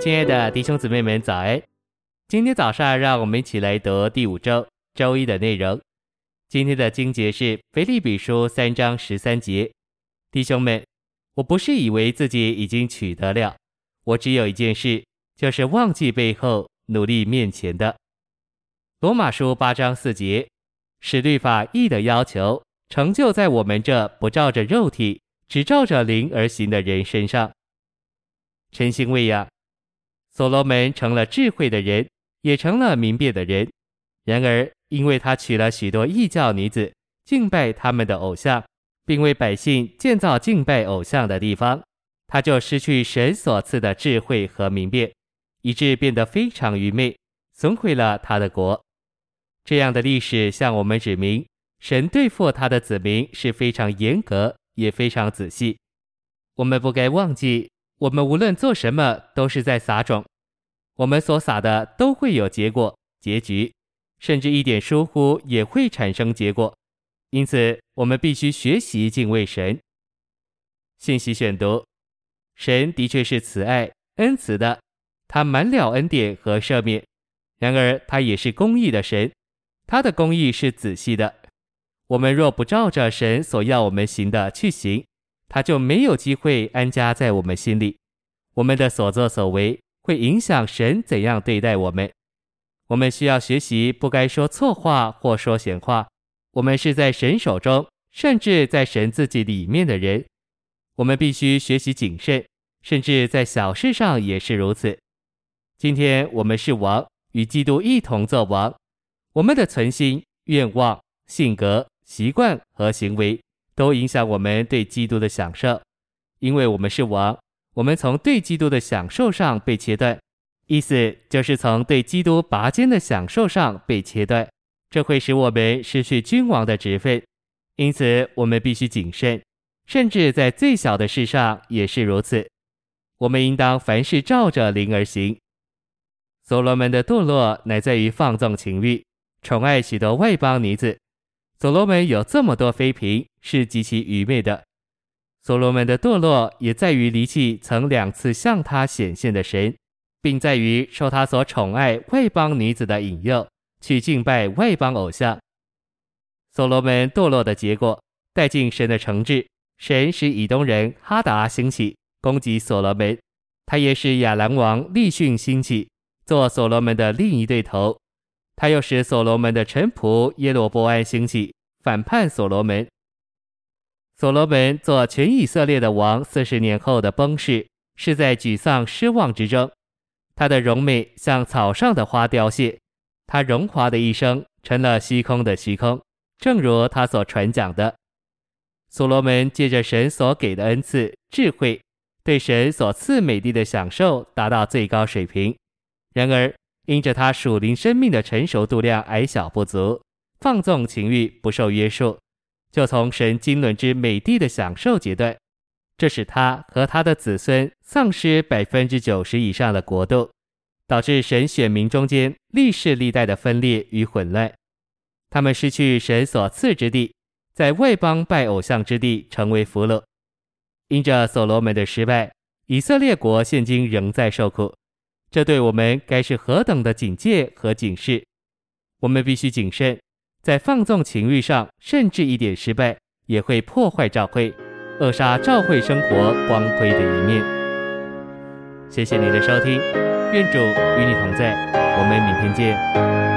亲爱的弟兄姊妹们，早安！今天早上，让我们一起来读第五周周一的内容。今天的经节是腓立比书三章十三节。弟兄们，我不是以为自己已经取得了，我只有一件事，就是忘记背后，努力面前的。罗马书八章四节，使律法义的要求成就在我们这不照着肉体，只照着灵而行的人身上。晨星喂养，所罗门成了智慧的人，也成了明辨的人。然而，因为他娶了许多异教女子，敬拜他们的偶像，并为百姓建造敬拜偶像的地方，他就失去神所赐的智慧和明辨，以致变得非常愚昧，损毁了他的国。这样的历史向我们指明，神对付他的子民是非常严格，也非常仔细。我们不该忘记。我们无论做什么，都是在撒种。我们所撒的都会有结果、结局，甚至一点疏忽也会产生结果。因此，我们必须学习敬畏神。信息选读：神的确是慈爱、恩慈的，他满了恩典和赦免。然而，他也是公义的神，他的公义是仔细的。我们若不照着神所要我们行的去行，他就没有机会安家在我们心里，我们的所作所为会影响神怎样对待我们。我们需要学习不该说错话或说闲话。我们是在神手中，甚至在神自己里面的人，我们必须学习谨慎，甚至在小事上也是如此。今天我们是王，与基督一同做王，我们的存心、愿望、性格、习惯和行为。都影响我们对基督的享受，因为我们是王，我们从对基督的享受上被切断，意思就是从对基督拔尖的享受上被切断，这会使我们失去君王的职分，因此我们必须谨慎，甚至在最小的事上也是如此。我们应当凡事照着灵而行。所罗门的堕落乃在于放纵情欲，宠爱许多外邦女子。所罗门有这么多妃嫔，是极其愚昧的。所罗门的堕落也在于离弃曾两次向他显现的神，并在于受他所宠爱外邦女子的引诱，去敬拜外邦偶像。所罗门堕落的结果，带进神的惩治。神使以东人哈达兴起，攻击所罗门；他也使亚兰王利逊兴起，做所罗门的另一对头。他又使所罗门的臣仆耶罗波安兴起，反叛所罗门。所罗门做全以色列的王四十年后的崩逝，是在沮丧失望之中。他的荣美像草上的花凋谢，他荣华的一生成了虚空的虚空，正如他所传讲的。所罗门借着神所给的恩赐智慧，对神所赐美丽的享受达到最高水平。然而，因着他属灵生命的成熟度量矮小不足，放纵情欲不受约束，就从神经纶之美地的享受阶段，这使他和他的子孙丧失百分之九十以上的国度，导致神选民中间历世历代的分裂与混乱。他们失去神所赐之地，在外邦拜偶像之地成为俘虏。因着所罗门的失败，以色列国现今仍在受苦。这对我们该是何等的警戒和警示！我们必须谨慎，在放纵情欲上，甚至一点失败也会破坏教会，扼杀教会生活光辉的一面。谢谢你的收听，愿主与你同在，我们明天见。